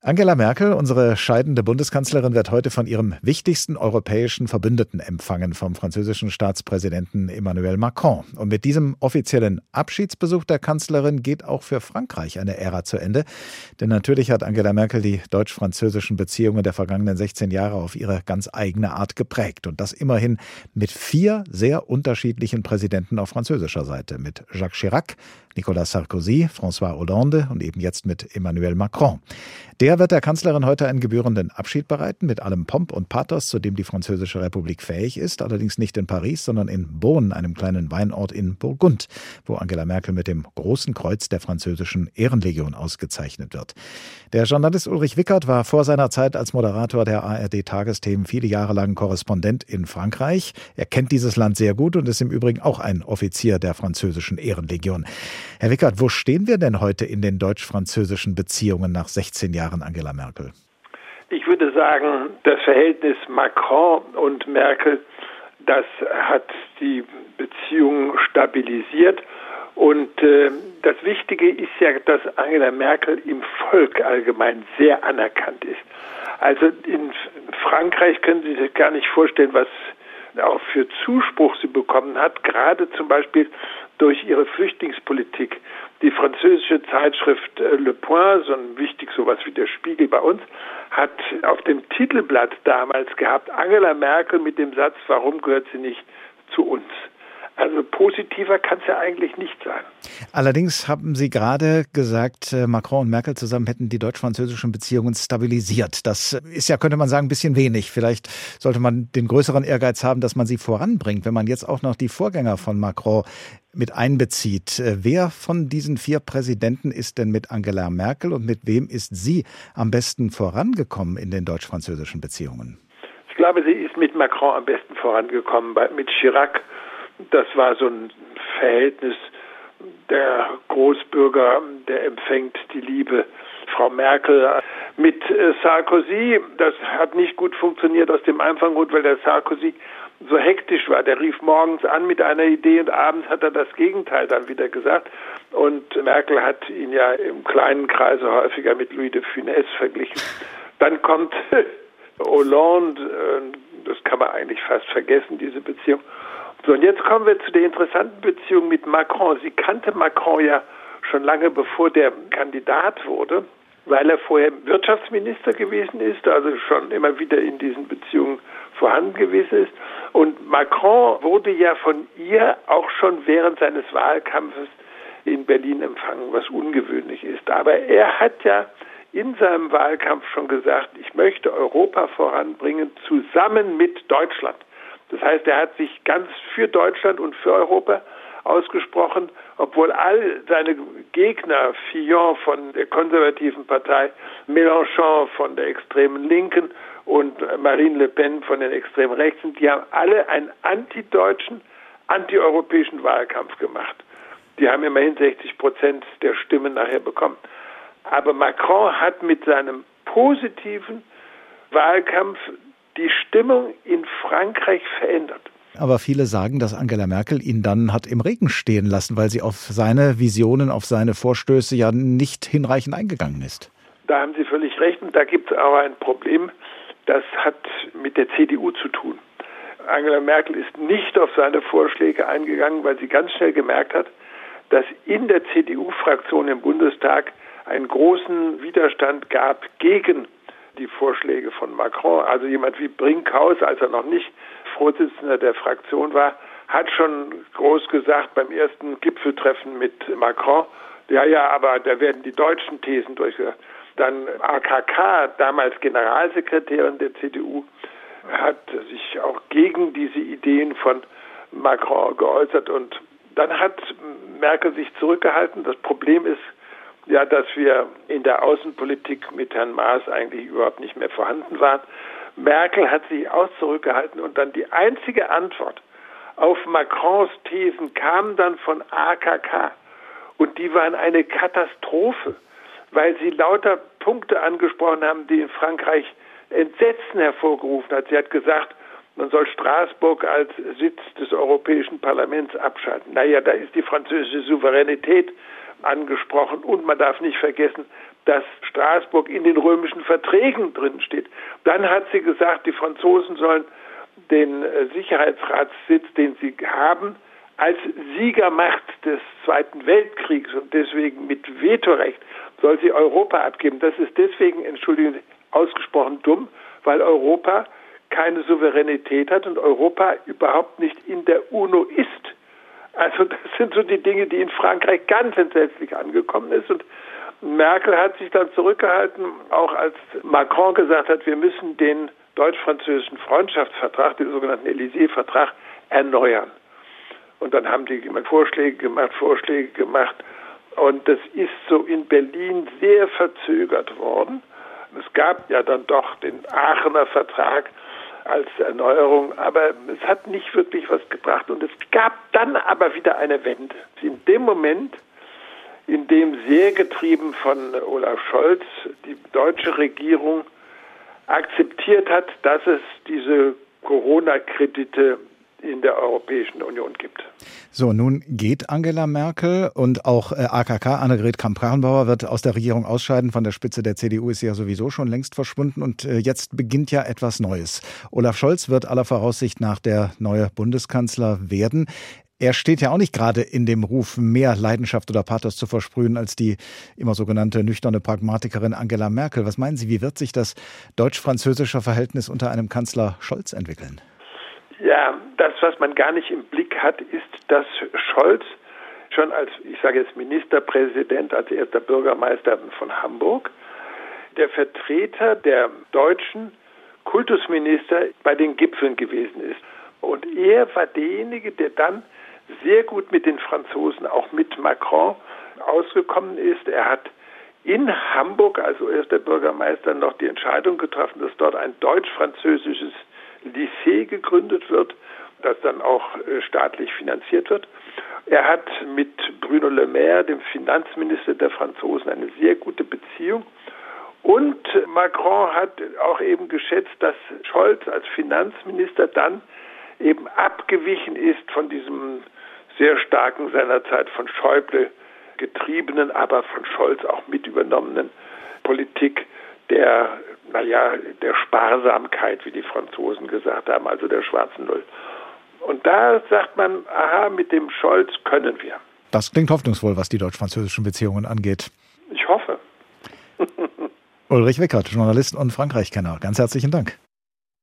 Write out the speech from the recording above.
Angela Merkel, unsere scheidende Bundeskanzlerin, wird heute von ihrem wichtigsten europäischen Verbündeten empfangen, vom französischen Staatspräsidenten Emmanuel Macron. Und mit diesem offiziellen Abschiedsbesuch der Kanzlerin geht auch für Frankreich eine Ära zu Ende. Denn natürlich hat Angela Merkel die deutsch-französischen Beziehungen der vergangenen 16 Jahre auf ihre ganz eigene Art geprägt. Und das immerhin mit vier sehr unterschiedlichen Präsidenten auf französischer Seite. Mit Jacques Chirac, Nicolas Sarkozy, François Hollande und eben jetzt mit Emmanuel Macron. Der wird der Kanzlerin heute einen gebührenden Abschied bereiten, mit allem Pomp und Pathos, zu dem die Französische Republik fähig ist, allerdings nicht in Paris, sondern in Beaune, einem kleinen Weinort in Burgund, wo Angela Merkel mit dem Großen Kreuz der französischen Ehrenlegion ausgezeichnet wird. Der Journalist Ulrich Wickert war vor seiner Zeit als Moderator der ARD-Tagesthemen viele Jahre lang Korrespondent in Frankreich. Er kennt dieses Land sehr gut und ist im Übrigen auch ein Offizier der französischen Ehrenlegion. Herr Wickert, wo stehen wir denn heute in den deutsch-französischen Beziehungen nach 16 Jahren? Jahren Angela Merkel? Ich würde sagen, das Verhältnis Macron und Merkel, das hat die Beziehungen stabilisiert. Und äh, das Wichtige ist ja, dass Angela Merkel im Volk allgemein sehr anerkannt ist. Also in Frankreich können Sie sich gar nicht vorstellen, was auch für Zuspruch sie bekommen hat, gerade zum Beispiel durch ihre Flüchtlingspolitik. Die französische Zeitschrift äh, Le Point, so ein wichtig sowas wie der Spiegel bei uns, hat auf dem Titelblatt damals gehabt, Angela Merkel mit dem Satz, warum gehört sie nicht zu uns? Also positiver kann es ja eigentlich nicht sein. Allerdings haben Sie gerade gesagt, äh, Macron und Merkel zusammen hätten die deutsch-französischen Beziehungen stabilisiert. Das ist ja, könnte man sagen, ein bisschen wenig. Vielleicht sollte man den größeren Ehrgeiz haben, dass man sie voranbringt. Wenn man jetzt auch noch die Vorgänger von Macron mit einbezieht. Äh, wer von diesen vier Präsidenten ist denn mit Angela Merkel und mit wem ist sie am besten vorangekommen in den deutsch-französischen Beziehungen? Ich glaube, sie ist mit Macron am besten vorangekommen. Mit Chirac das war so ein Verhältnis, der Großbürger, der empfängt die Liebe. Frau Merkel mit äh, Sarkozy, das hat nicht gut funktioniert aus dem einfachen Grund, weil der Sarkozy so hektisch war. Der rief morgens an mit einer Idee und abends hat er das Gegenteil dann wieder gesagt. Und Merkel hat ihn ja im kleinen Kreise häufiger mit Louis de Funès verglichen. Dann kommt Hollande, äh, das kann man eigentlich fast vergessen, diese Beziehung. So, und jetzt kommen wir zu der interessanten Beziehung mit Macron. Sie kannte Macron ja schon lange bevor der Kandidat wurde, weil er vorher Wirtschaftsminister gewesen ist, also schon immer wieder in diesen Beziehungen vorhanden gewesen ist. Und Macron wurde ja von ihr auch schon während seines Wahlkampfes in Berlin empfangen, was ungewöhnlich ist. Aber er hat ja in seinem Wahlkampf schon gesagt, ich möchte Europa voranbringen, zusammen mit Deutschland. Das heißt, er hat sich ganz für Deutschland und für Europa ausgesprochen, obwohl all seine Gegner, Fillon von der konservativen Partei, Mélenchon von der extremen Linken und Marine Le Pen von den extremen Rechten, die haben alle einen antideutschen, antieuropäischen Wahlkampf gemacht. Die haben immerhin 60 Prozent der Stimmen nachher bekommen. Aber Macron hat mit seinem positiven Wahlkampf die Stimmung in Frankreich verändert. Aber viele sagen, dass Angela Merkel ihn dann hat im Regen stehen lassen, weil sie auf seine Visionen, auf seine Vorstöße ja nicht hinreichend eingegangen ist. Da haben Sie völlig recht. Und da gibt es aber ein Problem, das hat mit der CDU zu tun. Angela Merkel ist nicht auf seine Vorschläge eingegangen, weil sie ganz schnell gemerkt hat, dass in der CDU-Fraktion im Bundestag einen großen Widerstand gab gegen die Vorschläge von Macron. Also jemand wie Brinkhaus, als er noch nicht Vorsitzender der Fraktion war, hat schon groß gesagt beim ersten Gipfeltreffen mit Macron, ja, ja, aber da werden die deutschen Thesen durchgesetzt. Dann AKK, damals Generalsekretärin der CDU, hat sich auch gegen diese Ideen von Macron geäußert und dann hat Merkel sich zurückgehalten. Das Problem ist, ja, dass wir in der Außenpolitik mit Herrn Maas eigentlich überhaupt nicht mehr vorhanden waren. Merkel hat sich auch zurückgehalten und dann die einzige Antwort auf Macrons Thesen kam dann von AKK und die waren eine Katastrophe, weil sie lauter Punkte angesprochen haben, die in Frankreich Entsetzen hervorgerufen hat. Sie hat gesagt, man soll Straßburg als Sitz des Europäischen Parlaments abschalten. Naja, da ist die französische Souveränität angesprochen und man darf nicht vergessen, dass Straßburg in den römischen Verträgen drin steht. Dann hat sie gesagt, die Franzosen sollen den äh, Sicherheitsratssitz, den sie haben, als Siegermacht des Zweiten Weltkriegs und deswegen mit Vetorecht soll sie Europa abgeben. Das ist deswegen, entschuldigen Sie, ausgesprochen dumm, weil Europa keine Souveränität hat und Europa überhaupt nicht in der UNO ist. Also das sind so die Dinge, die in Frankreich ganz entsetzlich angekommen ist und Merkel hat sich dann zurückgehalten, auch als Macron gesagt hat, wir müssen den deutsch-französischen Freundschaftsvertrag, den sogenannten Élysée-Vertrag, erneuern. Und dann haben die Vorschläge gemacht, Vorschläge gemacht. Und das ist so in Berlin sehr verzögert worden. Es gab ja dann doch den Aachener Vertrag als Erneuerung, aber es hat nicht wirklich was gebracht. Und es gab dann aber wieder eine Wende. In dem Moment, in dem sehr getrieben von Olaf Scholz die deutsche Regierung akzeptiert hat, dass es diese Corona-Kredite in der Europäischen Union gibt. So, nun geht Angela Merkel und auch äh, AKK, Annegret Kramp-Karrenbauer, wird aus der Regierung ausscheiden. Von der Spitze der CDU ist sie ja sowieso schon längst verschwunden und äh, jetzt beginnt ja etwas Neues. Olaf Scholz wird aller Voraussicht nach der neue Bundeskanzler werden. Er steht ja auch nicht gerade in dem Ruf, mehr Leidenschaft oder Pathos zu versprühen als die immer sogenannte nüchterne Pragmatikerin Angela Merkel. Was meinen Sie, wie wird sich das deutsch-französische Verhältnis unter einem Kanzler Scholz entwickeln? Ja, das, was man gar nicht im Blick hat, ist, dass Scholz schon als, ich sage jetzt Ministerpräsident, als erster Bürgermeister von Hamburg, der Vertreter der deutschen Kultusminister bei den Gipfeln gewesen ist. Und er war derjenige, der dann sehr gut mit den Franzosen, auch mit Macron, ausgekommen ist. Er hat in Hamburg, also erster Bürgermeister, noch die Entscheidung getroffen, dass dort ein deutsch-französisches Lycée gegründet wird, das dann auch äh, staatlich finanziert wird. Er hat mit Bruno Le Maire, dem Finanzminister der Franzosen, eine sehr gute Beziehung. Und Macron hat auch eben geschätzt, dass Scholz als Finanzminister dann eben abgewichen ist von diesem sehr starken seinerzeit von Schäuble getriebenen, aber von Scholz auch mit übernommenen Politik der, naja, der Sparsamkeit, wie die Franzosen gesagt haben, also der schwarzen Null. Und da sagt man, aha, mit dem Scholz können wir. Das klingt hoffnungsvoll, was die deutsch-französischen Beziehungen angeht. Ich hoffe. Ulrich Wickert, Journalist und Frankreich-Kenner. Ganz herzlichen Dank.